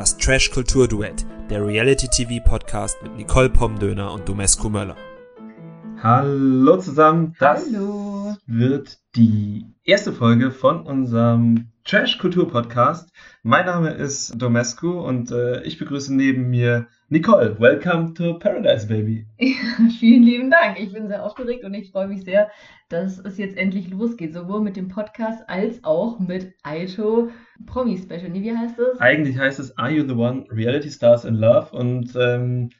Das Trash Kultur Duett, der Reality TV Podcast mit Nicole Pomdöner und Domescu Möller. Hallo zusammen, das Hallo. wird die erste Folge von unserem Trash Kultur Podcast. Mein Name ist Domescu und äh, ich begrüße neben mir Nicole. Welcome to Paradise Baby. Ja, vielen lieben Dank. Ich bin sehr aufgeregt und ich freue mich sehr, dass es jetzt endlich losgeht. Sowohl mit dem Podcast als auch mit Aito Promi Special. Nee, wie heißt es? Eigentlich heißt es Are You the One? Reality Stars in Love. Und ähm,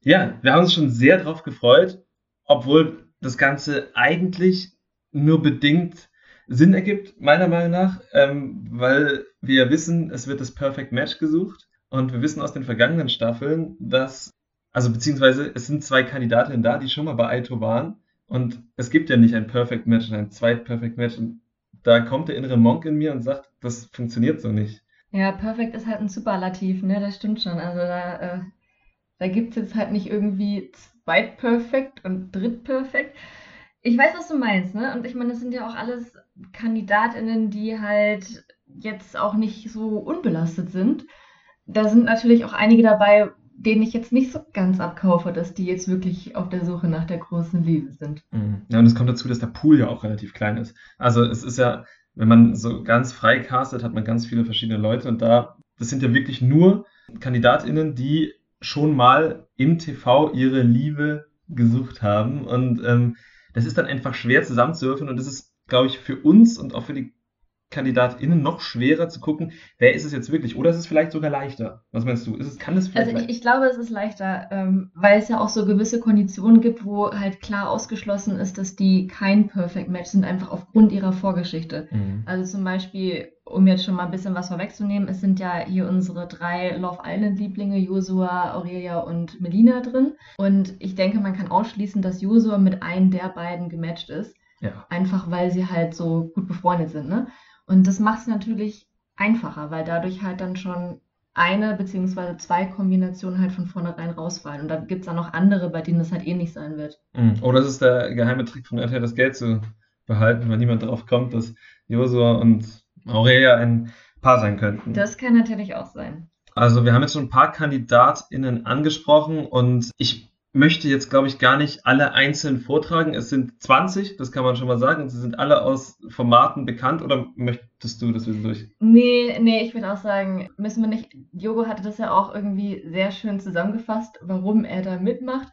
ja, wir haben uns schon sehr drauf gefreut, obwohl das Ganze eigentlich nur bedingt Sinn ergibt, meiner Meinung nach, ähm, weil wir wissen, es wird das Perfect Match gesucht. Und wir wissen aus den vergangenen Staffeln, dass, also beziehungsweise es sind zwei Kandidatinnen da, die schon mal bei Aito waren. Und es gibt ja nicht ein Perfect Match und ein zweit Perfect Match. Und da kommt der innere Monk in mir und sagt, das funktioniert so nicht. Ja, perfekt ist halt ein Superlativ, ne? Das stimmt schon. Also da, äh, da gibt es jetzt halt nicht irgendwie zweitperfekt und drittperfekt. Ich weiß, was du meinst, ne? Und ich meine, das sind ja auch alles KandidatInnen, die halt jetzt auch nicht so unbelastet sind. Da sind natürlich auch einige dabei, denen ich jetzt nicht so ganz abkaufe, dass die jetzt wirklich auf der Suche nach der großen Liebe sind. Mhm. Ja, und es kommt dazu, dass der Pool ja auch relativ klein ist. Also es ist ja, wenn man so ganz frei castet, hat man ganz viele verschiedene Leute und da, das sind ja wirklich nur KandidatInnen, die schon mal im TV ihre Liebe gesucht haben und ähm, das ist dann einfach schwer zusammenzuwürfeln und das ist, glaube ich, für uns und auch für die KandidatInnen noch schwerer zu gucken, wer ist es jetzt wirklich? Oder ist es vielleicht sogar leichter? Was meinst du? Ist es, kann es vielleicht Also ich, ich glaube, es ist leichter, ähm, weil es ja auch so gewisse Konditionen gibt, wo halt klar ausgeschlossen ist, dass die kein Perfect Match sind, einfach aufgrund ihrer Vorgeschichte. Mhm. Also zum Beispiel, um jetzt schon mal ein bisschen was vorwegzunehmen, es sind ja hier unsere drei Love Island-Lieblinge, Josua, Aurelia und Melina drin. Und ich denke, man kann ausschließen, dass Josua mit einem der beiden gematcht ist. Ja. Einfach weil sie halt so gut befreundet sind, ne? Und das macht es natürlich einfacher, weil dadurch halt dann schon eine beziehungsweise zwei Kombinationen halt von vornherein rausfallen. Und da gibt es dann noch andere, bei denen das halt ähnlich sein wird. Mhm. Oder es ist der geheime Trick von RTL, das Geld zu behalten, weil niemand darauf kommt, dass Josua und Aurelia ein Paar sein könnten. Das kann natürlich auch sein. Also wir haben jetzt schon ein paar KandidatInnen angesprochen und ich möchte jetzt, glaube ich, gar nicht alle einzeln vortragen. Es sind 20, das kann man schon mal sagen. Sie sind alle aus Formaten bekannt oder möchtest du das wieder durch? Nee, nee, ich würde auch sagen, müssen wir nicht. Jogo hatte das ja auch irgendwie sehr schön zusammengefasst, warum er da mitmacht.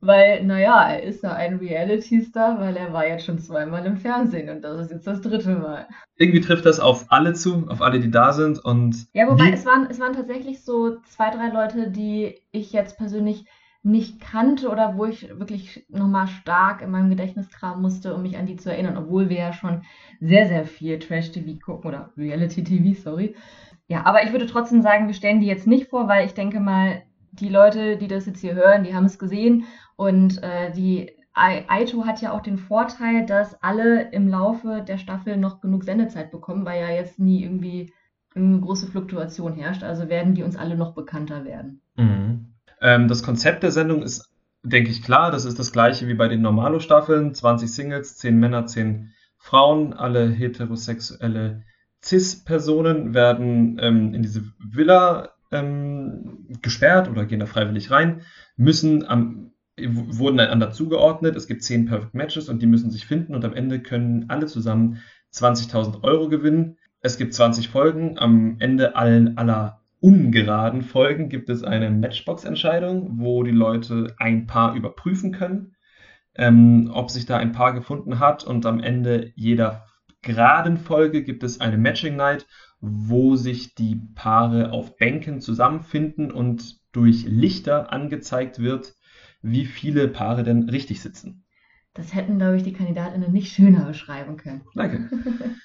Weil, naja, er ist ja ein Reality-Star, weil er war jetzt schon zweimal im Fernsehen und das ist jetzt das dritte Mal. Irgendwie trifft das auf alle zu, auf alle, die da sind. Und Ja, wobei es waren, es waren tatsächlich so zwei, drei Leute, die ich jetzt persönlich nicht kannte oder wo ich wirklich nochmal stark in meinem Gedächtnis kramen musste, um mich an die zu erinnern, obwohl wir ja schon sehr, sehr viel Trash-TV gucken oder Reality-TV, sorry. Ja, aber ich würde trotzdem sagen, wir stellen die jetzt nicht vor, weil ich denke mal, die Leute, die das jetzt hier hören, die haben es gesehen und äh, die Ai- Aito hat ja auch den Vorteil, dass alle im Laufe der Staffel noch genug Sendezeit bekommen, weil ja jetzt nie irgendwie eine große Fluktuation herrscht. Also werden die uns alle noch bekannter werden. Mhm. Ähm, das Konzept der Sendung ist, denke ich, klar. Das ist das gleiche wie bei den Normalo-Staffeln. 20 Singles, 10 Männer, 10 Frauen, alle heterosexuelle Cis-Personen werden ähm, in diese Villa ähm, gesperrt oder gehen da freiwillig rein, müssen am, wurden einander zugeordnet. Es gibt 10 Perfect Matches und die müssen sich finden und am Ende können alle zusammen 20.000 Euro gewinnen. Es gibt 20 Folgen. Am Ende allen aller ungeraden Folgen gibt es eine Matchbox-Entscheidung, wo die Leute ein Paar überprüfen können, ähm, ob sich da ein Paar gefunden hat. Und am Ende jeder geraden Folge gibt es eine Matching Night, wo sich die Paare auf Bänken zusammenfinden und durch Lichter angezeigt wird, wie viele Paare denn richtig sitzen. Das hätten, glaube ich, die Kandidatinnen nicht schöner beschreiben können. Danke.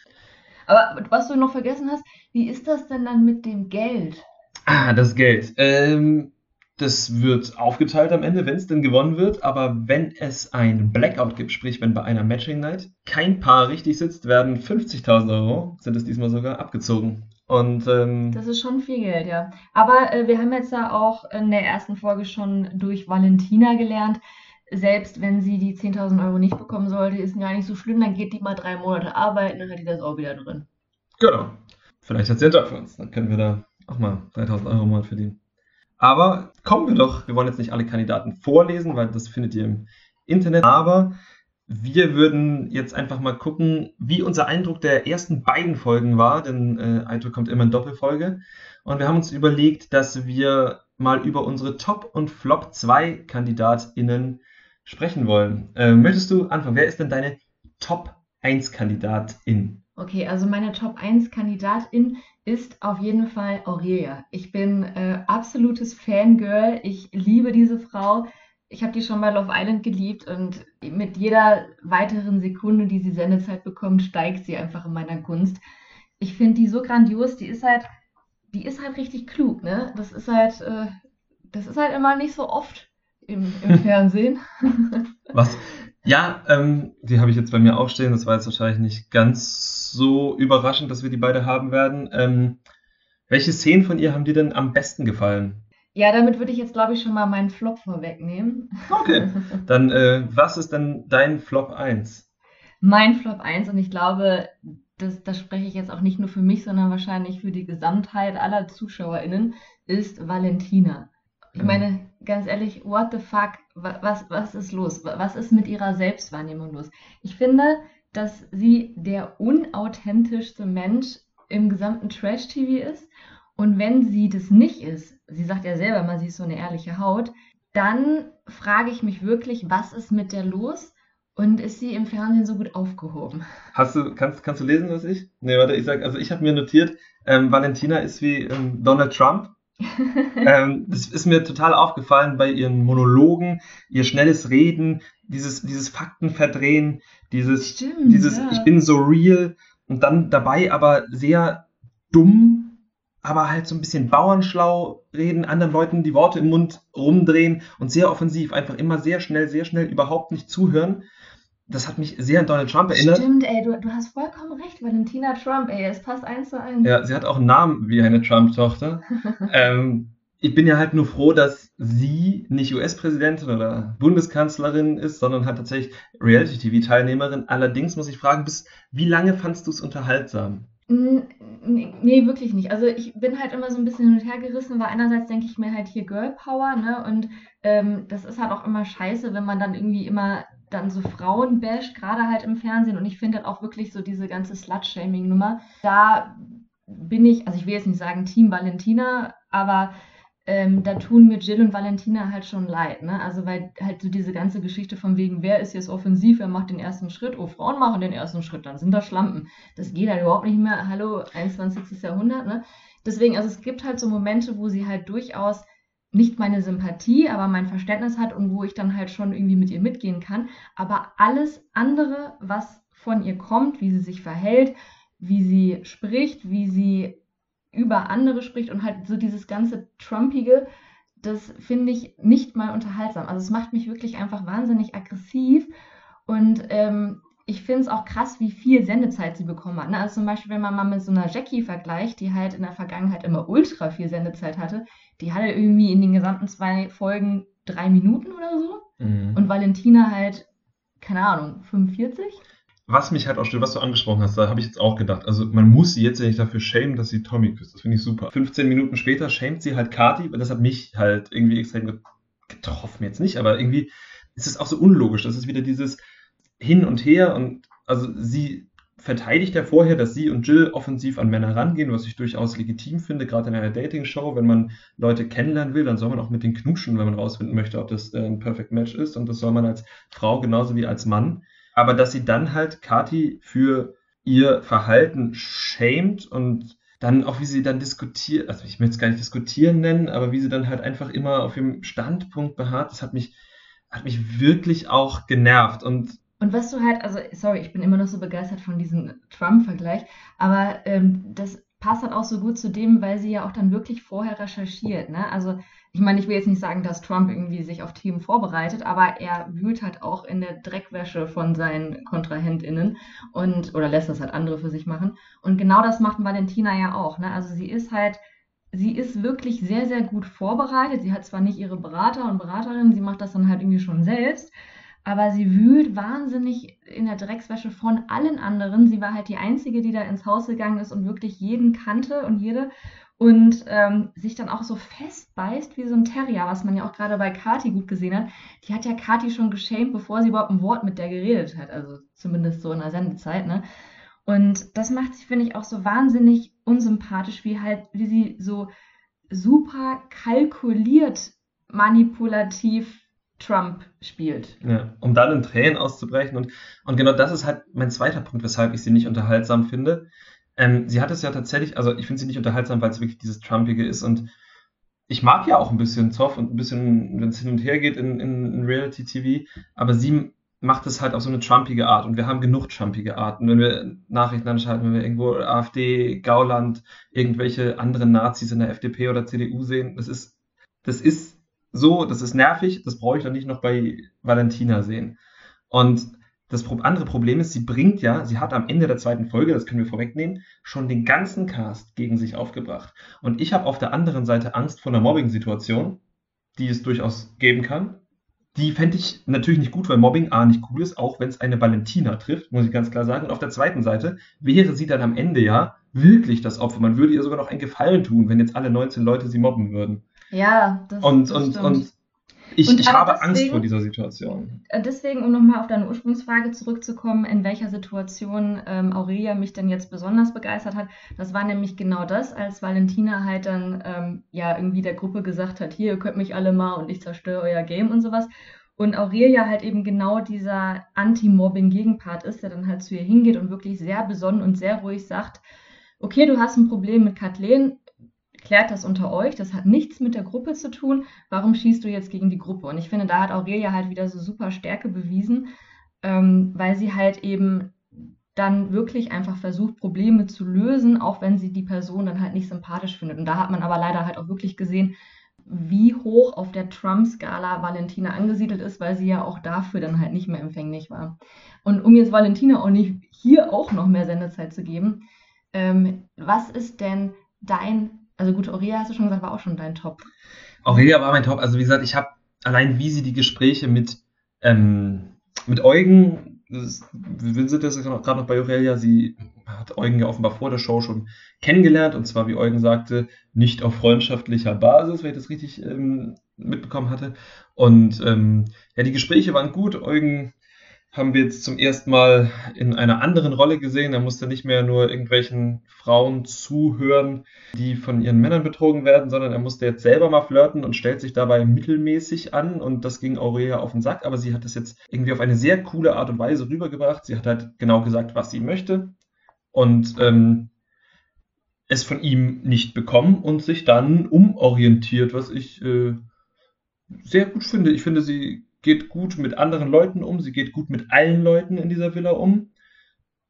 Aber was du noch vergessen hast, wie ist das denn dann mit dem Geld? Ah, das Geld. Ähm, das wird aufgeteilt am Ende, wenn es denn gewonnen wird. Aber wenn es ein Blackout gibt, sprich wenn bei einer Matching Night kein Paar richtig sitzt, werden 50.000 Euro, sind es diesmal sogar, abgezogen. Und ähm, Das ist schon viel Geld, ja. Aber äh, wir haben jetzt ja auch in der ersten Folge schon durch Valentina gelernt, selbst wenn sie die 10.000 Euro nicht bekommen sollte, ist gar nicht so schlimm, dann geht die mal drei Monate arbeiten, dann hat die das auch wieder drin. genau. Vielleicht hat sie einen Job für uns. Dann können wir da auch mal 3000 Euro im Monat verdienen. Aber kommen wir doch, wir wollen jetzt nicht alle Kandidaten vorlesen, weil das findet ihr im Internet. Aber wir würden jetzt einfach mal gucken, wie unser Eindruck der ersten beiden Folgen war, denn äh, Aito kommt immer in Doppelfolge. Und wir haben uns überlegt, dass wir mal über unsere Top- und Flop 2 KandidatInnen sprechen wollen. Äh, möchtest du anfangen? Wer ist denn deine Top 1 Kandidatin? Okay, also meine Top 1 Kandidatin ist auf jeden Fall Aurelia. Ich bin äh, absolutes Fangirl. Ich liebe diese Frau. Ich habe die schon bei Love Island geliebt und mit jeder weiteren Sekunde, die sie Sendezeit bekommt, steigt sie einfach in meiner Gunst. Ich finde die so grandios. Die ist halt, die ist halt richtig klug, ne? Das ist halt, äh, das ist halt immer nicht so oft im, im Fernsehen. Was? Ja, ähm, die habe ich jetzt bei mir auch stehen. Das war jetzt wahrscheinlich nicht ganz so überraschend, dass wir die beide haben werden. Ähm, welche Szenen von ihr haben dir denn am besten gefallen? Ja, damit würde ich jetzt, glaube ich, schon mal meinen Flop vorwegnehmen. Okay, dann äh, was ist denn dein Flop 1? Mein Flop 1 und ich glaube, das, das spreche ich jetzt auch nicht nur für mich, sondern wahrscheinlich für die Gesamtheit aller ZuschauerInnen, ist Valentina. Ich meine, ganz ehrlich, what the fuck? Was, was ist los? Was ist mit ihrer Selbstwahrnehmung los? Ich finde, dass sie der unauthentischste Mensch im gesamten Trash-TV ist. Und wenn sie das nicht ist, sie sagt ja selber mal, sie ist so eine ehrliche Haut, dann frage ich mich wirklich, was ist mit der los? Und ist sie im Fernsehen so gut aufgehoben? Hast du, kannst, kannst du lesen, was ich? Nee, warte, ich sag, also ich habe mir notiert, ähm, Valentina ist wie ähm, Donald Trump ähm, das ist mir total aufgefallen bei ihren Monologen, ihr schnelles Reden, dieses, dieses Faktenverdrehen, dieses, Stimmt, dieses ja. ich bin so real und dann dabei aber sehr dumm, aber halt so ein bisschen bauernschlau reden, anderen Leuten die Worte im Mund rumdrehen und sehr offensiv, einfach immer sehr schnell, sehr schnell überhaupt nicht zuhören. Das hat mich sehr an Donald Trump erinnert. Stimmt, ey, du, du hast vollkommen recht, Valentina Trump, ey, es passt eins zu eins. Ja, sie hat auch einen Namen wie eine Trump-Tochter. ähm, ich bin ja halt nur froh, dass sie nicht US-Präsidentin oder Bundeskanzlerin ist, sondern halt tatsächlich Reality-TV-Teilnehmerin. Allerdings muss ich fragen, bis wie lange fandst du es unterhaltsam? Nee, nee, wirklich nicht. Also ich bin halt immer so ein bisschen hin und her gerissen, weil einerseits denke ich mir halt hier Girl Power, ne? Und ähm, das ist halt auch immer scheiße, wenn man dann irgendwie immer dann so Frauen basht, gerade halt im Fernsehen. Und ich finde halt auch wirklich so diese ganze Slut-Shaming-Nummer. Da bin ich, also ich will jetzt nicht sagen Team Valentina, aber ähm, da tun mir Jill und Valentina halt schon leid, ne? Also weil halt so diese ganze Geschichte von wegen, wer ist jetzt offensiv, wer macht den ersten Schritt, oh, Frauen machen den ersten Schritt, dann sind da Schlampen. Das geht halt überhaupt nicht mehr. Hallo, 21. Jahrhundert, ne? Deswegen, also es gibt halt so Momente, wo sie halt durchaus nicht meine Sympathie, aber mein Verständnis hat und wo ich dann halt schon irgendwie mit ihr mitgehen kann. Aber alles andere, was von ihr kommt, wie sie sich verhält, wie sie spricht, wie sie über andere spricht und halt so dieses ganze Trumpige, das finde ich nicht mal unterhaltsam. Also es macht mich wirklich einfach wahnsinnig aggressiv und ähm, ich finde es auch krass, wie viel Sendezeit sie bekommen hat. Ne? Also zum Beispiel, wenn man mal mit so einer Jackie vergleicht, die halt in der Vergangenheit immer ultra viel Sendezeit hatte, die hatte irgendwie in den gesamten zwei Folgen drei Minuten oder so Mhm. und Valentina halt, keine Ahnung, 45? Was mich halt auch stört, was du angesprochen hast, da habe ich jetzt auch gedacht. Also man muss sie jetzt ja nicht dafür schämen, dass sie Tommy küsst. Das finde ich super. 15 Minuten später schämt sie halt Kati, weil das hat mich halt irgendwie extrem ge- getroffen. Jetzt nicht, aber irgendwie ist es auch so unlogisch. Das ist wieder dieses Hin und Her und also sie verteidigt ja vorher, dass sie und Jill offensiv an Männer rangehen, was ich durchaus legitim finde, gerade in einer Dating-Show. Wenn man Leute kennenlernen will, dann soll man auch mit denen knutschen, wenn man rausfinden möchte, ob das äh, ein Perfect Match ist. Und das soll man als Frau genauso wie als Mann. Aber dass sie dann halt Kati für ihr Verhalten schämt und dann auch wie sie dann diskutiert, also ich möchte es gar nicht diskutieren nennen, aber wie sie dann halt einfach immer auf ihrem Standpunkt beharrt, das hat mich, hat mich wirklich auch genervt. Und Und was du halt, also sorry, ich bin immer noch so begeistert von diesem Trump-Vergleich, aber ähm, das passt halt auch so gut zu dem, weil sie ja auch dann wirklich vorher recherchiert. Ne? Also ich meine, ich will jetzt nicht sagen, dass Trump irgendwie sich auf Themen vorbereitet, aber er wühlt halt auch in der Dreckwäsche von seinen KontrahentInnen und oder lässt das halt andere für sich machen. Und genau das macht Valentina ja auch. Ne? Also sie ist halt, sie ist wirklich sehr, sehr gut vorbereitet. Sie hat zwar nicht ihre Berater und Beraterinnen, sie macht das dann halt irgendwie schon selbst. Aber sie wühlt wahnsinnig in der Dreckswäsche von allen anderen. Sie war halt die Einzige, die da ins Haus gegangen ist und wirklich jeden kannte und jede und ähm, sich dann auch so festbeißt wie so ein Terrier, was man ja auch gerade bei Kati gut gesehen hat. Die hat ja Kati schon geschämt, bevor sie überhaupt ein Wort mit der geredet hat, also zumindest so in der Sendezeit, ne? Und das macht sie, finde ich, auch so wahnsinnig unsympathisch, wie halt, wie sie so super kalkuliert, manipulativ Trump spielt. Ja, um dann in Tränen auszubrechen. Und, und genau das ist halt mein zweiter Punkt, weshalb ich sie nicht unterhaltsam finde. Ähm, sie hat es ja tatsächlich, also ich finde sie nicht unterhaltsam, weil es wirklich dieses Trumpige ist und ich mag ja auch ein bisschen Zoff und ein bisschen, wenn es hin und her geht in, in, in Reality TV, aber sie macht es halt auf so eine trumpige Art und wir haben genug trumpige Arten. Wenn wir Nachrichten anschalten, wenn wir irgendwo AfD, Gauland, irgendwelche anderen Nazis in der FDP oder CDU sehen, das ist, das ist so, das ist nervig, das brauche ich dann nicht noch bei Valentina sehen. Und das andere Problem ist, sie bringt ja, sie hat am Ende der zweiten Folge, das können wir vorwegnehmen, schon den ganzen Cast gegen sich aufgebracht. Und ich habe auf der anderen Seite Angst vor einer Mobbing-Situation, die es durchaus geben kann. Die fände ich natürlich nicht gut, weil Mobbing A nicht cool ist, auch wenn es eine Valentina trifft, muss ich ganz klar sagen. Und auf der zweiten Seite wäre sie dann am Ende ja wirklich das Opfer. Man würde ihr sogar noch einen Gefallen tun, wenn jetzt alle 19 Leute sie mobben würden. Ja, das, und, das und, stimmt. Und ich, und ich habe deswegen, Angst vor dieser Situation. Äh, deswegen, um nochmal auf deine Ursprungsfrage zurückzukommen, in welcher Situation ähm, Aurelia mich denn jetzt besonders begeistert hat, das war nämlich genau das, als Valentina halt dann ähm, ja irgendwie der Gruppe gesagt hat, hier, ihr könnt mich alle mal und ich zerstöre euer Game und sowas. Und Aurelia halt eben genau dieser Anti-Mobbing-Gegenpart ist, der dann halt zu ihr hingeht und wirklich sehr besonnen und sehr ruhig sagt, okay, du hast ein Problem mit Kathleen, klärt das unter euch, das hat nichts mit der Gruppe zu tun, warum schießt du jetzt gegen die Gruppe? Und ich finde, da hat Aurelia halt wieder so super Stärke bewiesen, ähm, weil sie halt eben dann wirklich einfach versucht, Probleme zu lösen, auch wenn sie die Person dann halt nicht sympathisch findet. Und da hat man aber leider halt auch wirklich gesehen, wie hoch auf der Trump-Skala Valentina angesiedelt ist, weil sie ja auch dafür dann halt nicht mehr empfänglich war. Und um jetzt Valentina auch nicht hier auch noch mehr Sendezeit zu geben, ähm, was ist denn dein also gut, Aurelia hast du schon gesagt, war auch schon dein Top. Aurelia war mein Top. Also wie gesagt, ich habe allein wie sie die Gespräche mit, ähm, mit Eugen, das, wir sind jetzt gerade noch bei Aurelia, sie hat Eugen ja offenbar vor der Show schon kennengelernt und zwar, wie Eugen sagte, nicht auf freundschaftlicher Basis, wenn ich das richtig ähm, mitbekommen hatte. Und ähm, ja, die Gespräche waren gut. Eugen haben wir jetzt zum ersten Mal in einer anderen Rolle gesehen. Er musste nicht mehr nur irgendwelchen Frauen zuhören, die von ihren Männern betrogen werden, sondern er musste jetzt selber mal flirten und stellt sich dabei mittelmäßig an. Und das ging Aurelia auf den Sack, aber sie hat das jetzt irgendwie auf eine sehr coole Art und Weise rübergebracht. Sie hat halt genau gesagt, was sie möchte und ähm, es von ihm nicht bekommen und sich dann umorientiert, was ich äh, sehr gut finde. Ich finde, sie geht gut mit anderen Leuten um, sie geht gut mit allen Leuten in dieser Villa um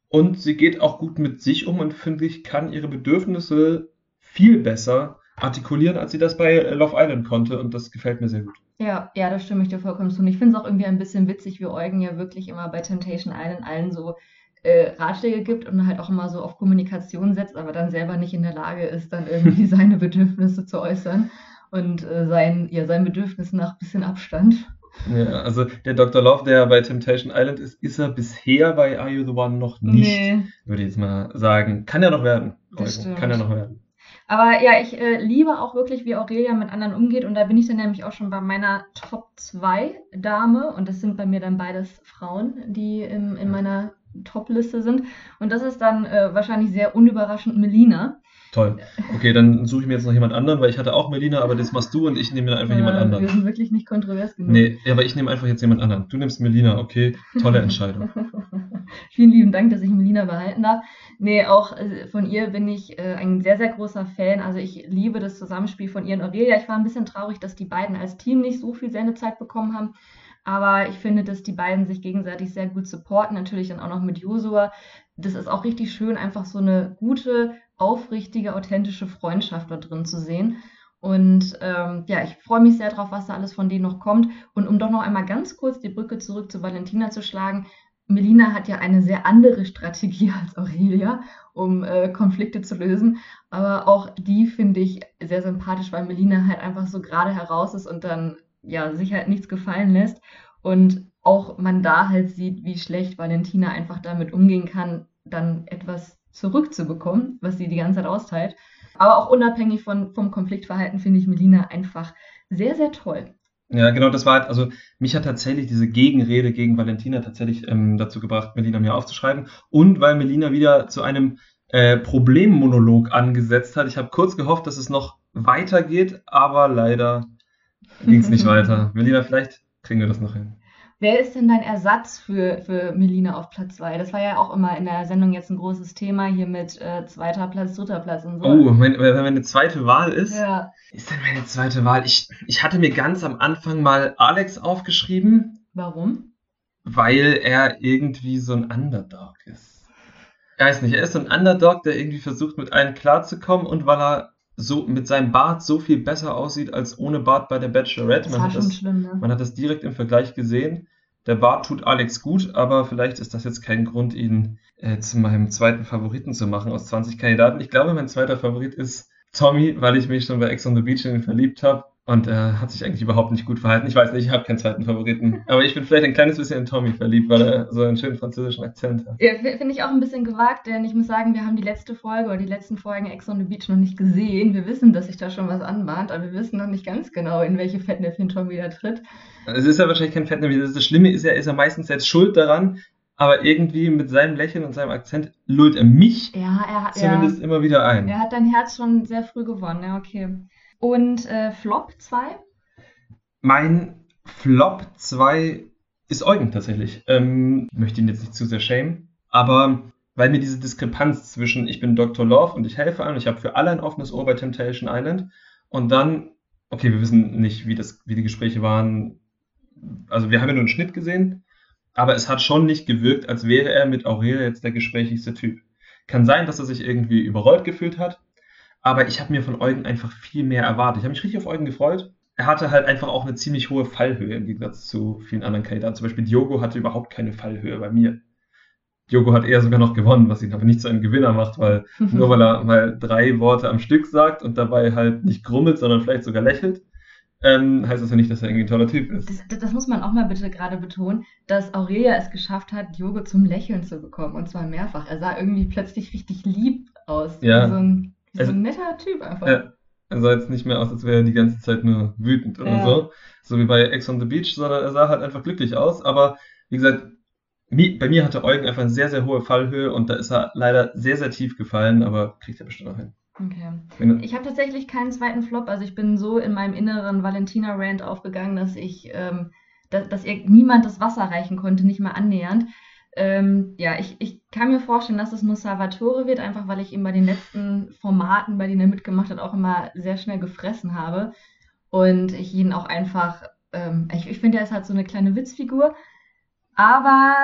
und sie geht auch gut mit sich um und finde ich, kann ihre Bedürfnisse viel besser artikulieren, als sie das bei Love Island konnte und das gefällt mir sehr gut. Ja, ja, da stimme ich dir vollkommen zu. Und ich finde es auch irgendwie ein bisschen witzig, wie Eugen ja wirklich immer bei Temptation Island allen so äh, Ratschläge gibt und halt auch immer so auf Kommunikation setzt, aber dann selber nicht in der Lage ist, dann irgendwie seine Bedürfnisse zu äußern und äh, sein, ja, sein Bedürfnis nach bisschen Abstand. Ja, also der Dr. Love, der bei Temptation Island ist, ist er bisher bei Are You the One noch nicht, nee. würde ich jetzt mal sagen. Kann ja noch werden. Kann ja noch werden. Aber ja, ich äh, liebe auch wirklich, wie Aurelia mit anderen umgeht. Und da bin ich dann nämlich auch schon bei meiner Top 2 Dame. Und das sind bei mir dann beides Frauen, die in, in meiner Top-Liste sind. Und das ist dann äh, wahrscheinlich sehr unüberraschend Melina. Toll. Okay, dann suche ich mir jetzt noch jemand anderen, weil ich hatte auch Melina, aber das machst du und ich nehme einfach äh, jemand anderen. Wir sind wirklich nicht kontrovers genug. Nee, aber ich nehme einfach jetzt jemand anderen. Du nimmst Melina, okay. Tolle Entscheidung. Vielen lieben Dank, dass ich Melina behalten darf. Nee, auch äh, von ihr bin ich äh, ein sehr, sehr großer Fan. Also ich liebe das Zusammenspiel von ihr und Aurelia. Ich war ein bisschen traurig, dass die beiden als Team nicht so viel Sendezeit bekommen haben. Aber ich finde, dass die beiden sich gegenseitig sehr gut supporten. Natürlich dann auch noch mit Josua. Das ist auch richtig schön, einfach so eine gute, aufrichtige, authentische Freundschaft da drin zu sehen. Und ähm, ja, ich freue mich sehr drauf, was da alles von denen noch kommt. Und um doch noch einmal ganz kurz die Brücke zurück zu Valentina zu schlagen, Melina hat ja eine sehr andere Strategie als Aurelia, um äh, Konflikte zu lösen. Aber auch die finde ich sehr sympathisch, weil Melina halt einfach so gerade heraus ist und dann ja sich halt nichts gefallen lässt. Und auch man da halt sieht, wie schlecht Valentina einfach damit umgehen kann, dann etwas zurückzubekommen, was sie die ganze Zeit austeilt. Aber auch unabhängig von, vom Konfliktverhalten finde ich Melina einfach sehr, sehr toll. Ja, genau, das war halt, also mich hat tatsächlich diese Gegenrede gegen Valentina tatsächlich ähm, dazu gebracht, Melina mir aufzuschreiben. Und weil Melina wieder zu einem äh, Problemmonolog angesetzt hat. Ich habe kurz gehofft, dass es noch weitergeht, aber leider ging es nicht weiter. Melina, vielleicht kriegen wir das noch hin. Wer ist denn dein Ersatz für, für Melina auf Platz 2? Das war ja auch immer in der Sendung jetzt ein großes Thema hier mit äh, zweiter Platz, dritter Platz und so. Oh, mein, wenn meine zweite Wahl ist, ja. ist denn meine zweite Wahl? Ich, ich hatte mir ganz am Anfang mal Alex aufgeschrieben. Warum? Weil er irgendwie so ein Underdog ist. Ich weiß nicht, er ist so ein Underdog, der irgendwie versucht, mit allen klarzukommen und weil er so mit seinem Bart so viel besser aussieht als ohne Bart bei der Bachelorette. Man, hat das, schlimm, ne? man hat das direkt im Vergleich gesehen. Der Bart tut Alex gut, aber vielleicht ist das jetzt kein Grund, ihn äh, zu meinem zweiten Favoriten zu machen aus 20 Kandidaten. Ich glaube, mein zweiter Favorit ist Tommy, weil ich mich schon bei Ex on the Beach in ihn verliebt habe. Und er hat sich eigentlich überhaupt nicht gut verhalten. Ich weiß nicht, ich habe keinen zweiten Favoriten. Aber ich bin vielleicht ein kleines bisschen in Tommy verliebt, weil er so einen schönen französischen Akzent hat. Ja, finde ich auch ein bisschen gewagt, denn ich muss sagen, wir haben die letzte Folge oder die letzten Folgen Ex on the Beach noch nicht gesehen. Wir wissen, dass sich da schon was anbahnt, aber wir wissen noch nicht ganz genau, in welche Fettnäpfchen Tommy da tritt. Es ist ja wahrscheinlich kein Fettnäpfchen. Das Schlimme ist ja, ist er meistens selbst schuld daran, aber irgendwie mit seinem Lächeln und seinem Akzent lullt er mich ja, er hat, zumindest ja, immer wieder ein. Er hat dein Herz schon sehr früh gewonnen, ja, okay. Und äh, Flop 2? Mein Flop 2 ist Eugen tatsächlich. Ähm, möchte ihn jetzt nicht zu sehr schämen, aber weil mir diese Diskrepanz zwischen ich bin Dr. Love und ich helfe allen, ich habe für alle ein offenes Ohr bei Temptation Island und dann, okay, wir wissen nicht, wie, das, wie die Gespräche waren. Also wir haben ja nur einen Schnitt gesehen, aber es hat schon nicht gewirkt, als wäre er mit Aurelia jetzt der gesprächigste Typ. Kann sein, dass er sich irgendwie überrollt gefühlt hat, aber ich habe mir von Eugen einfach viel mehr erwartet. Ich habe mich richtig auf Eugen gefreut er hatte halt einfach auch eine ziemlich hohe Fallhöhe im Gegensatz zu vielen anderen Kandidaten. Zum Beispiel Diogo hatte überhaupt keine Fallhöhe bei mir. Diogo hat eher sogar noch gewonnen, was ihn aber nicht zu einem Gewinner macht, weil nur weil er mal drei Worte am Stück sagt und dabei halt nicht grummelt, sondern vielleicht sogar lächelt, ähm, heißt das ja nicht, dass er irgendwie ein toller Typ ist. Das, das muss man auch mal bitte gerade betonen, dass Aurelia es geschafft hat, Diogo zum Lächeln zu bekommen und zwar mehrfach. Er sah irgendwie plötzlich richtig lieb aus. Ja. So ein, wie so ein netter Typ einfach. Ja. Er sah jetzt nicht mehr aus, als wäre er die ganze Zeit nur wütend oder ja. so. So wie bei Ex on the Beach, sondern er sah halt einfach glücklich aus. Aber wie gesagt, bei mir hatte Eugen einfach eine sehr, sehr hohe Fallhöhe und da ist er leider sehr, sehr tief gefallen, aber kriegt er bestimmt noch hin. Okay. Ich habe tatsächlich keinen zweiten Flop. Also ich bin so in meinem inneren Valentina-Rant aufgegangen, dass ich, ähm, dass, dass ihr niemand das Wasser reichen konnte, nicht mal annähernd. Ähm, ja, ich, ich kann mir vorstellen, dass es nur Salvatore wird, einfach weil ich ihn bei den letzten Formaten, bei denen er mitgemacht hat, auch immer sehr schnell gefressen habe. Und ich ihn auch einfach, ähm, ich, ich finde, er ist halt so eine kleine Witzfigur. Aber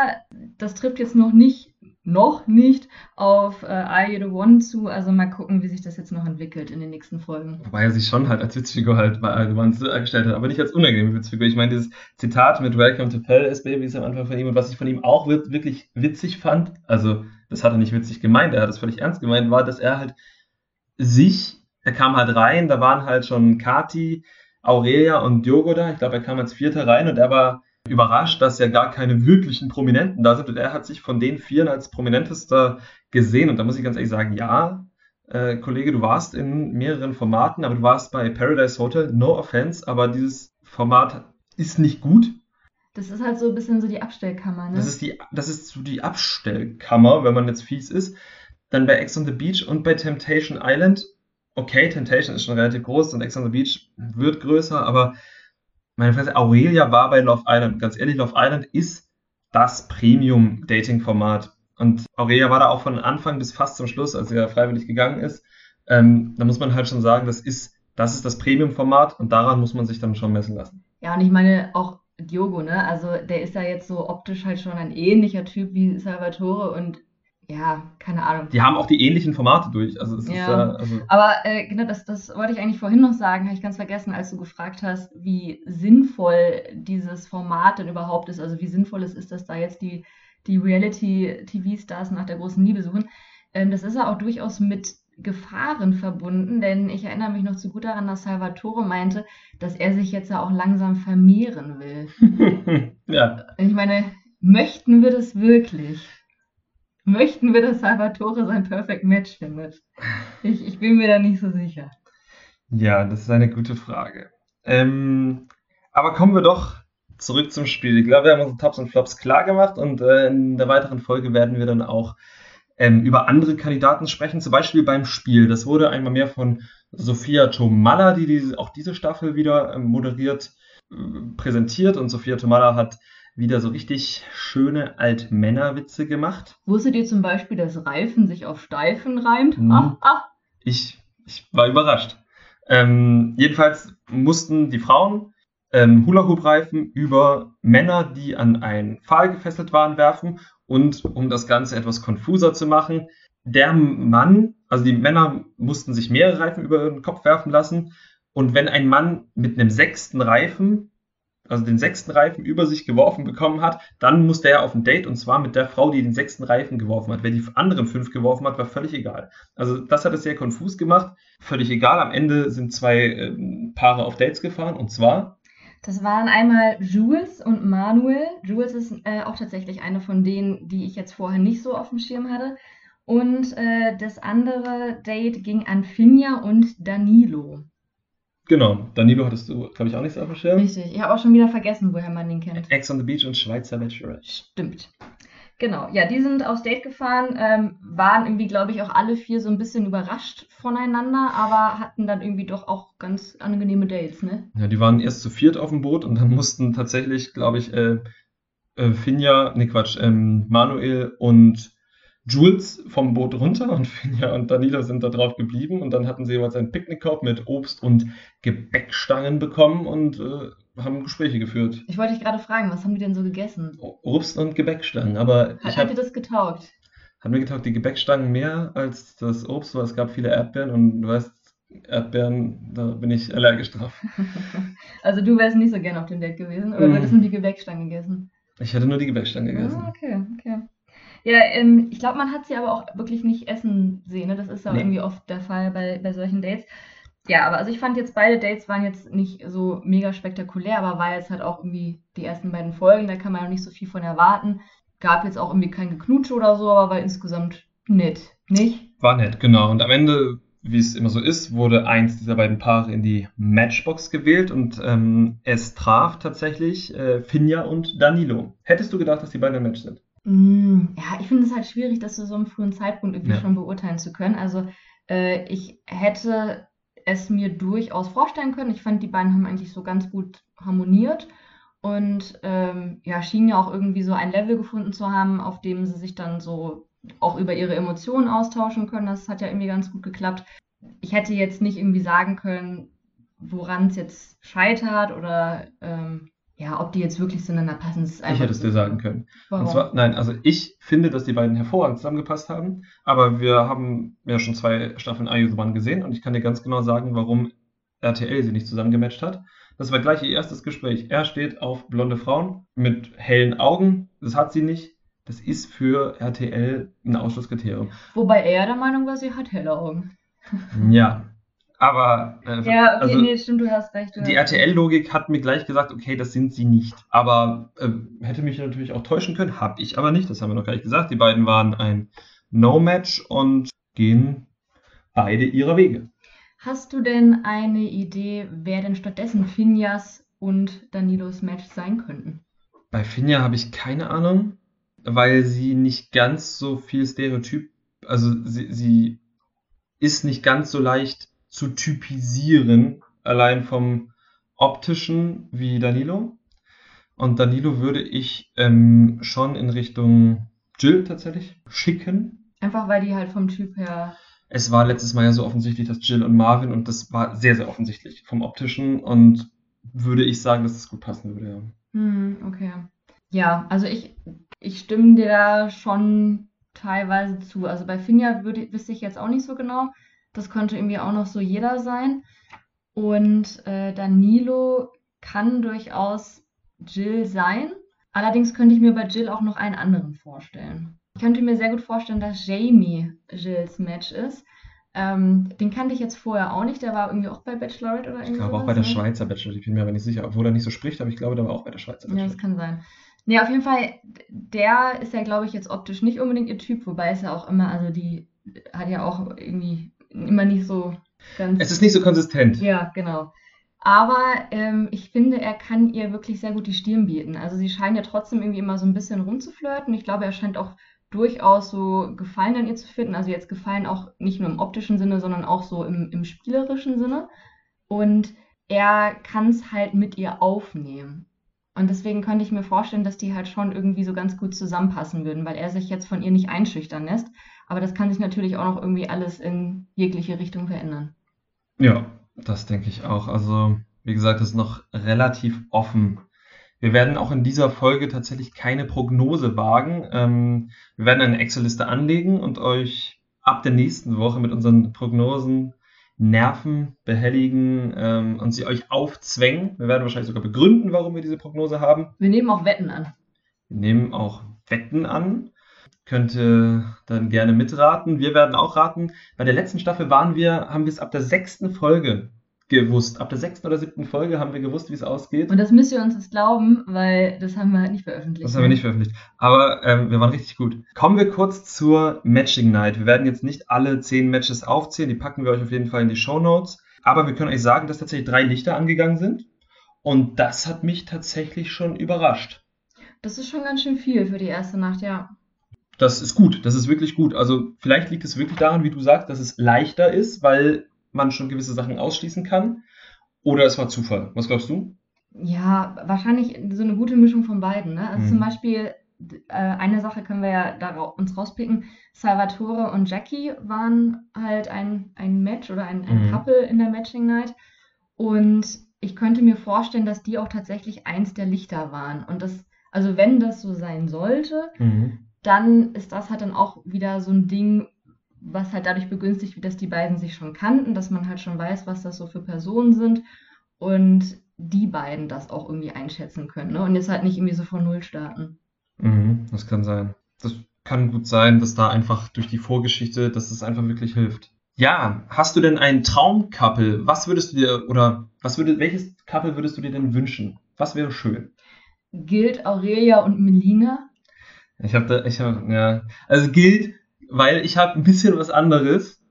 das trifft jetzt noch nicht noch nicht auf äh, I The One zu. Also mal gucken, wie sich das jetzt noch entwickelt in den nächsten Folgen. Wobei er sich schon halt als Witzfigur halt bei I The One dargestellt hat, aber nicht als unangenehme Witzfigur. Ich meine, dieses Zitat mit Welcome to Palace Baby ist am Anfang von ihm und was ich von ihm auch wirklich witzig fand, also das hat er nicht witzig gemeint, er hat es völlig ernst gemeint, war, dass er halt sich, er kam halt rein, da waren halt schon Kati, Aurelia und Diogo da. Ich glaube, er kam als Vierter rein und er war überrascht, dass ja gar keine wirklichen Prominenten da sind. Und er hat sich von den Vieren als prominentester gesehen. Und da muss ich ganz ehrlich sagen, ja, äh, Kollege, du warst in mehreren Formaten, aber du warst bei Paradise Hotel, no offense, aber dieses Format ist nicht gut. Das ist halt so ein bisschen so die Abstellkammer, ne? Das ist, die, das ist so die Abstellkammer, wenn man jetzt fies ist. Dann bei Ex on the Beach und bei Temptation Island. Okay, Temptation ist schon relativ groß und Ex on the Beach wird größer, aber meine Fresse, Aurelia war bei Love Island. Ganz ehrlich, Love Island ist das Premium-Dating-Format. Und Aurelia war da auch von Anfang bis fast zum Schluss, als sie ja freiwillig gegangen ist. Ähm, da muss man halt schon sagen, das ist das, ist das Premium-Format und daran muss man sich dann schon messen lassen. Ja, und ich meine auch Diogo, ne? Also der ist ja jetzt so optisch halt schon ein ähnlicher Typ wie Salvatore und ja, keine Ahnung. Die haben auch die ähnlichen Formate durch. Also es ja. ist ja, also Aber äh, genau, das, das wollte ich eigentlich vorhin noch sagen, habe ich ganz vergessen, als du gefragt hast, wie sinnvoll dieses Format denn überhaupt ist. Also wie sinnvoll es ist, dass da jetzt die, die Reality-TV-Stars nach der großen Liebe suchen. Ähm, das ist ja auch durchaus mit Gefahren verbunden, denn ich erinnere mich noch zu gut daran, dass Salvatore meinte, dass er sich jetzt ja auch langsam vermehren will. ja. Ich meine, möchten wir das wirklich? Möchten wir, dass Salvatore sein Perfect Match findet? Ich, ich bin mir da nicht so sicher. Ja, das ist eine gute Frage. Ähm, aber kommen wir doch zurück zum Spiel. Ich glaube, wir haben unsere Tops und Flops klar gemacht und äh, in der weiteren Folge werden wir dann auch ähm, über andere Kandidaten sprechen, zum Beispiel beim Spiel. Das wurde einmal mehr von Sophia Tomalla, die diese, auch diese Staffel wieder ähm, moderiert, äh, präsentiert. Und Sophia Tomalla hat wieder so richtig schöne Altmännerwitze gemacht. Wusstet ihr zum Beispiel, dass Reifen sich auf Steifen reimt? Mhm. Ah, ah. Ich, ich war überrascht. Ähm, jedenfalls mussten die Frauen ähm, Hula-Hoop-Reifen über Männer, die an einen Pfahl gefesselt waren, werfen und um das Ganze etwas konfuser zu machen, der Mann, also die Männer mussten sich mehrere Reifen über den Kopf werfen lassen. Und wenn ein Mann mit einem sechsten Reifen, also den sechsten Reifen über sich geworfen bekommen hat, dann musste er auf ein Date und zwar mit der Frau, die den sechsten Reifen geworfen hat. Wer die anderen fünf geworfen hat, war völlig egal. Also das hat es sehr konfus gemacht. Völlig egal. Am Ende sind zwei äh, Paare auf Dates gefahren und zwar das waren einmal Jules und Manuel. Jules ist äh, auch tatsächlich eine von denen, die ich jetzt vorher nicht so auf dem Schirm hatte. Und äh, das andere Date ging an Finja und Danilo. Genau, Danilo hattest du, glaube ich, auch nicht so auf dem Schirm. Richtig, ich habe auch schon wieder vergessen, woher man den kennt. Ex on the Beach und Schweizer Bachelorette. Stimmt. Genau, ja, die sind aufs Date gefahren, ähm, waren irgendwie, glaube ich, auch alle vier so ein bisschen überrascht voneinander, aber hatten dann irgendwie doch auch ganz angenehme Dates, ne? Ja, die waren erst zu viert auf dem Boot und dann mussten tatsächlich, glaube ich, äh, äh, Finja, ne Quatsch, ähm, Manuel und Jules vom Boot runter und Finja und Danilo sind da drauf geblieben und dann hatten sie jeweils einen Picknickkorb mit Obst und Gebäckstangen bekommen und äh, haben Gespräche geführt. Ich wollte dich gerade fragen, was haben die denn so gegessen? Obst und Gebäckstangen, aber hat, ich hat dir das getaugt? Hat mir getaugt, die Gebäckstangen mehr als das Obst, weil es gab viele Erdbeeren und du weißt, Erdbeeren, da bin ich allergisch drauf. also du wärst nicht so gern auf dem Date gewesen, oder mm. würdest du die Gebäckstangen gegessen? Ich hätte nur die Gebäckstangen gegessen. Ah, okay, okay. Ja, ähm, ich glaube, man hat sie aber auch wirklich nicht essen sehen. Ne? Das ist ja nee. irgendwie oft der Fall bei, bei solchen Dates. Ja, aber also ich fand jetzt beide Dates waren jetzt nicht so mega spektakulär, aber war jetzt halt auch irgendwie die ersten beiden Folgen, da kann man ja nicht so viel von erwarten. Gab jetzt auch irgendwie kein Geknutsche oder so, aber war insgesamt nett, nicht? War nett, genau. Und am Ende, wie es immer so ist, wurde eins dieser beiden Paare in die Matchbox gewählt und ähm, es traf tatsächlich äh, Finja und Danilo. Hättest du gedacht, dass die beiden ein Match sind? Mm, ja, ich finde es halt schwierig, das zu so einem frühen Zeitpunkt irgendwie ja. schon beurteilen zu können. Also äh, ich hätte es mir durchaus vorstellen können. Ich fand, die beiden haben eigentlich so ganz gut harmoniert und ähm, ja, schienen ja auch irgendwie so ein Level gefunden zu haben, auf dem sie sich dann so auch über ihre Emotionen austauschen können. Das hat ja irgendwie ganz gut geklappt. Ich hätte jetzt nicht irgendwie sagen können, woran es jetzt scheitert oder ähm, ja, ob die jetzt wirklich zueinander passen, ist einfach. Ich hätte es dir sagen können. Warum? Und zwar, nein, also ich finde, dass die beiden hervorragend zusammengepasst haben, aber wir haben ja schon zwei Staffeln Are You the One gesehen und ich kann dir ganz genau sagen, warum RTL sie nicht zusammengematcht hat. Das war gleich ihr erstes Gespräch. Er steht auf blonde Frauen mit hellen Augen. Das hat sie nicht. Das ist für RTL ein Ausschlusskriterium. Wobei er der Meinung war, sie hat helle Augen. Ja, aber äh, ja, okay, also, nee, stimmt, du hast recht. Du die RTL-Logik hat mir gleich gesagt, okay, das sind sie nicht. Aber äh, hätte mich natürlich auch täuschen können, habe ich aber nicht. Das haben wir noch gar nicht gesagt. Die beiden waren ein No-Match und gehen beide ihrer Wege. Hast du denn eine Idee, wer denn stattdessen Finjas und Danilos Match sein könnten? Bei Finja habe ich keine Ahnung, weil sie nicht ganz so viel Stereotyp, also sie, sie ist nicht ganz so leicht zu typisieren, allein vom optischen wie Danilo. Und Danilo würde ich ähm, schon in Richtung Jill tatsächlich schicken. Einfach weil die halt vom Typ her. Es war letztes Mal ja so offensichtlich, dass Jill und Marvin und das war sehr, sehr offensichtlich vom optischen und würde ich sagen, dass es gut passen würde, ja. Hm, okay. Ja, also ich, ich stimme dir da schon teilweise zu. Also bei Finja würde, wüsste ich jetzt auch nicht so genau. Das könnte irgendwie auch noch so jeder sein. Und äh, Danilo kann durchaus Jill sein. Allerdings könnte ich mir bei Jill auch noch einen anderen vorstellen. Ich könnte mir sehr gut vorstellen, dass Jamie Jills Match ist. Ähm, den kannte ich jetzt vorher auch nicht. Der war irgendwie auch bei Bachelorette oder Ich irgendwie glaube auch bei der ne? Schweizer Bachelor, ich bin mir aber nicht sicher, obwohl er nicht so spricht, aber ich glaube, der war auch bei der Schweizer Ja, Bachelor. das kann sein. Nee, auf jeden Fall, der ist ja, glaube ich, jetzt optisch nicht unbedingt ihr Typ, wobei es ja auch immer, also die hat ja auch irgendwie immer nicht so ganz. Es ist nicht so konsistent. Ja, genau. Aber ähm, ich finde, er kann ihr wirklich sehr gut die Stirn bieten. Also sie scheinen ja trotzdem irgendwie immer so ein bisschen rumzuflirten. Ich glaube, er scheint auch durchaus so Gefallen an ihr zu finden. Also jetzt Gefallen auch nicht nur im optischen Sinne, sondern auch so im, im spielerischen Sinne. Und er kann es halt mit ihr aufnehmen. Und deswegen könnte ich mir vorstellen, dass die halt schon irgendwie so ganz gut zusammenpassen würden, weil er sich jetzt von ihr nicht einschüchtern lässt. Aber das kann sich natürlich auch noch irgendwie alles in jegliche Richtung verändern. Ja, das denke ich auch. Also, wie gesagt, das ist noch relativ offen. Wir werden auch in dieser Folge tatsächlich keine Prognose wagen. Ähm, wir werden eine Excel-Liste anlegen und euch ab der nächsten Woche mit unseren Prognosen nerven, behelligen ähm, und sie euch aufzwängen. Wir werden wahrscheinlich sogar begründen, warum wir diese Prognose haben. Wir nehmen auch Wetten an. Wir nehmen auch Wetten an. Könnt ihr dann gerne mitraten. Wir werden auch raten. Bei der letzten Staffel waren wir, haben wir es ab der sechsten Folge gewusst. Ab der sechsten oder siebten Folge haben wir gewusst, wie es ausgeht. Und das müsst ihr uns jetzt glauben, weil das haben wir halt nicht veröffentlicht. Das haben wir nicht veröffentlicht. Aber ähm, wir waren richtig gut. Kommen wir kurz zur Matching Night. Wir werden jetzt nicht alle zehn Matches aufzählen. Die packen wir euch auf jeden Fall in die Show Notes. Aber wir können euch sagen, dass tatsächlich drei Lichter angegangen sind. Und das hat mich tatsächlich schon überrascht. Das ist schon ganz schön viel für die erste Nacht, ja. Das ist gut, das ist wirklich gut. Also vielleicht liegt es wirklich daran, wie du sagst, dass es leichter ist, weil man schon gewisse Sachen ausschließen kann. Oder es war Zufall. Was glaubst du? Ja, wahrscheinlich so eine gute Mischung von beiden. Ne? Also Mhm. zum Beispiel, äh, eine Sache können wir ja da uns rauspicken. Salvatore und Jackie waren halt ein, ein Match oder ein, ein Mhm. Couple in der Matching Night. Und ich könnte mir vorstellen, dass die auch tatsächlich eins der Lichter waren. Und das, also wenn das so sein sollte, dann ist das halt dann auch wieder so ein Ding, was halt dadurch begünstigt wird, dass die beiden sich schon kannten, dass man halt schon weiß, was das so für Personen sind und die beiden das auch irgendwie einschätzen können. Ne? Und jetzt halt nicht irgendwie so von Null starten. Mhm, das kann sein. Das kann gut sein, dass da einfach durch die Vorgeschichte, dass es einfach wirklich hilft. Ja, hast du denn ein Traumcouple? Was würdest du dir oder was würde, welches Couple würdest du dir denn wünschen? Was wäre schön? Gilt Aurelia und Melina? Ich habe da, ich habe, ja, also gilt, weil ich habe ein bisschen was anderes.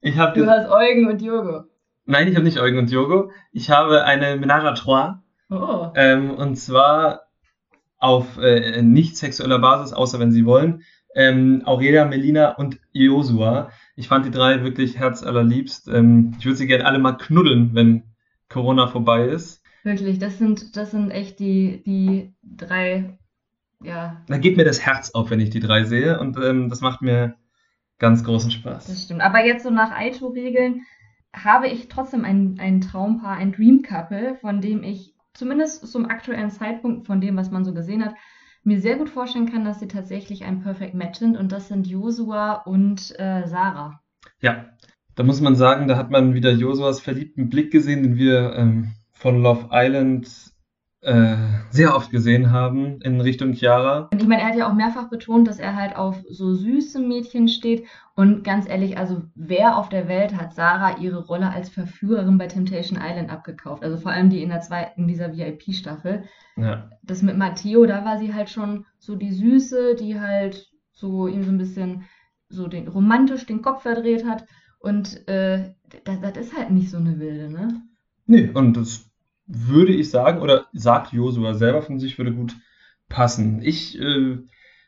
Ich habe, Du hast Eugen und Jogo. nein, ich habe nicht Eugen und Jogo. Ich habe eine Menage à trois. Oh. Ähm, und zwar auf äh, nicht sexueller Basis, außer wenn sie wollen. Ähm, Aurelia, Melina und Josua. Ich fand die drei wirklich herzallerliebst. Ähm, ich würde sie gerne alle mal knuddeln, wenn Corona vorbei ist. Wirklich, das sind, das sind echt die, die drei, ja, Da geht mir das Herz auf, wenn ich die drei sehe. Und ähm, das macht mir ganz großen Spaß. Das stimmt. Aber jetzt so nach Aito-Regeln habe ich trotzdem ein, ein Traumpaar, ein Dream Couple, von dem ich zumindest zum aktuellen Zeitpunkt, von dem, was man so gesehen hat, mir sehr gut vorstellen kann, dass sie tatsächlich ein Perfect Match sind. Und das sind Josua und äh, Sarah. Ja, da muss man sagen, da hat man wieder Josuas verliebten Blick gesehen, den wir ähm, von Love Island äh, sehr oft gesehen haben in Richtung Chiara. Ich meine, er hat ja auch mehrfach betont, dass er halt auf so süße Mädchen steht. Und ganz ehrlich, also wer auf der Welt hat Sarah ihre Rolle als Verführerin bei Temptation Island abgekauft? Also vor allem die in der zweiten, dieser VIP-Staffel. Ja. das mit Matteo, da war sie halt schon so die Süße, die halt so ihm so ein bisschen so den romantisch den Kopf verdreht hat. Und äh, das, das ist halt nicht so eine Wilde, ne? Nee, und das würde ich sagen, oder sagt Josua selber von sich, würde gut passen. Ich äh,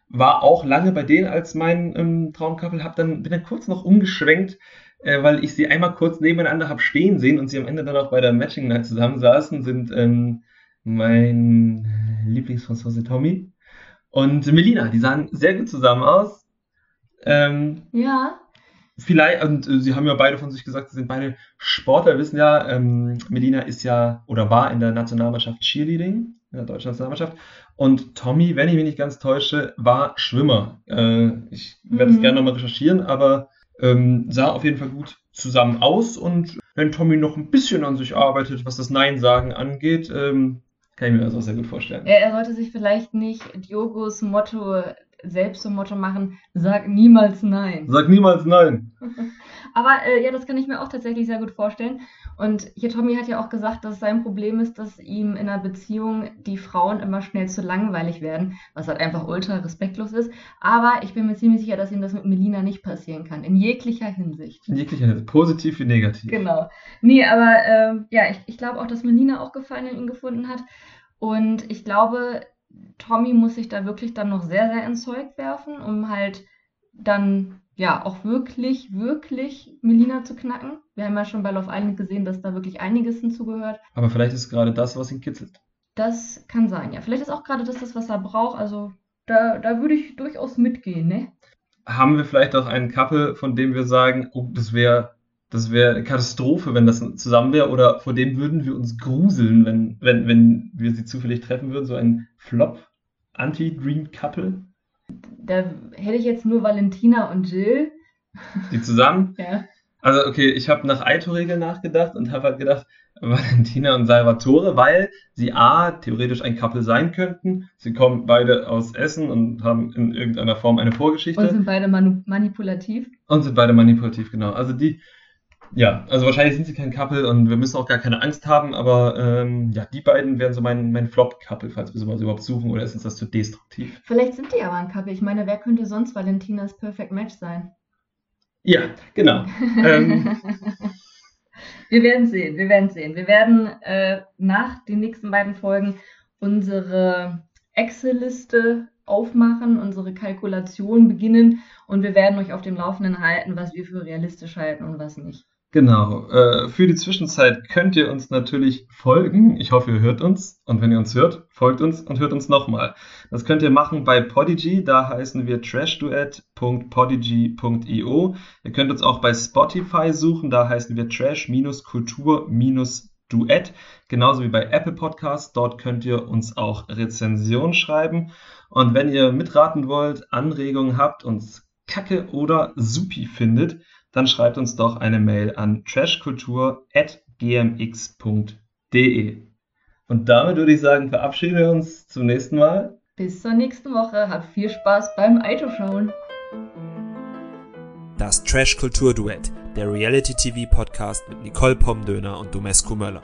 war auch lange bei denen als mein ähm, Traumcouple, hab dann, bin dann kurz noch umgeschwenkt, äh, weil ich sie einmal kurz nebeneinander habe stehen sehen und sie am Ende dann auch bei der Matching Night zusammen saßen, sind ähm, mein Lieblingsfranzose Tommy und Melina. Die sahen sehr gut zusammen aus. Ähm, Ja. Vielleicht, und äh, sie haben ja beide von sich gesagt, sie sind beide Sportler, wissen ja, ähm, Melina ist ja oder war in der Nationalmannschaft Cheerleading, in der deutschen Nationalmannschaft. Und Tommy, wenn ich mich nicht ganz täusche, war Schwimmer. Äh, ich werde es Mhm. gerne nochmal recherchieren, aber ähm, sah auf jeden Fall gut zusammen aus. Und wenn Tommy noch ein bisschen an sich arbeitet, was das Nein-Sagen angeht, ähm, kann ich mir das auch sehr gut vorstellen. Er, er sollte sich vielleicht nicht Diogos Motto selbst zum Motto machen, sag niemals nein. Sag niemals Nein. Aber äh, ja, das kann ich mir auch tatsächlich sehr gut vorstellen. Und hier Tommy hat ja auch gesagt, dass sein Problem ist, dass ihm in einer Beziehung die Frauen immer schnell zu langweilig werden, was halt einfach ultra respektlos ist. Aber ich bin mir ziemlich sicher, dass ihm das mit Melina nicht passieren kann, in jeglicher Hinsicht. In jeglicher Hinsicht, positiv wie negativ. Genau. Nee, aber äh, ja, ich, ich glaube auch, dass Melina auch Gefallen in ihn gefunden hat. Und ich glaube, Tommy muss sich da wirklich dann noch sehr, sehr ins Zeug werfen, um halt dann ja auch wirklich, wirklich Melina zu knacken. Wir haben ja schon bei Love Island gesehen, dass da wirklich einiges hinzugehört. Aber vielleicht ist gerade das, was ihn kitzelt. Das kann sein, ja. Vielleicht ist auch gerade das, das, was er braucht. Also da, da würde ich durchaus mitgehen, ne? Haben wir vielleicht auch einen Couple, von dem wir sagen, oh, das wäre das wäre eine Katastrophe, wenn das zusammen wäre, oder vor dem würden wir uns gruseln, wenn, wenn, wenn wir sie zufällig treffen würden, so ein Flop, Anti-Dream Couple. Da hätte ich jetzt nur Valentina und Jill. Die zusammen? ja. Also, okay, ich habe nach Aito-Regeln nachgedacht und habe halt gedacht, Valentina und Salvatore, weil sie A, theoretisch ein Couple sein könnten. Sie kommen beide aus Essen und haben in irgendeiner Form eine Vorgeschichte. Und sind beide manipulativ. Und sind beide manipulativ, genau. Also die, ja, also wahrscheinlich sind sie kein Couple und wir müssen auch gar keine Angst haben, aber ähm, ja, die beiden wären so mein, mein Flop-Couple, falls wir sowas überhaupt suchen, oder ist uns das zu destruktiv? Vielleicht sind die aber ein Couple. Ich meine, wer könnte sonst Valentinas Perfect Match sein? Ja, genau. ähm, wir werden sehen, wir werden sehen. Wir werden äh, nach den nächsten beiden Folgen unsere Excel-Liste aufmachen, unsere Kalkulation beginnen und wir werden euch auf dem Laufenden halten, was wir für realistisch halten und was nicht. Genau. Äh, für die Zwischenzeit könnt ihr uns natürlich folgen. Ich hoffe, ihr hört uns. Und wenn ihr uns hört, folgt uns und hört uns nochmal. Das könnt ihr machen bei Podigy. Da heißen wir trashduet.podigy.io. Ihr könnt uns auch bei Spotify suchen. Da heißen wir trash-kultur-duett. Genauso wie bei Apple Podcasts. Dort könnt ihr uns auch Rezensionen schreiben. Und wenn ihr mitraten wollt, Anregungen habt, uns kacke oder supi findet, dann schreibt uns doch eine Mail an trashkultur.gmx.de. Und damit würde ich sagen, verabschieden wir uns zum nächsten Mal. Bis zur nächsten Woche. Habt viel Spaß beim Aito-Schauen. Das Trash Kultur Duett, der Reality TV Podcast mit Nicole Pomdöner und Domescu Möller.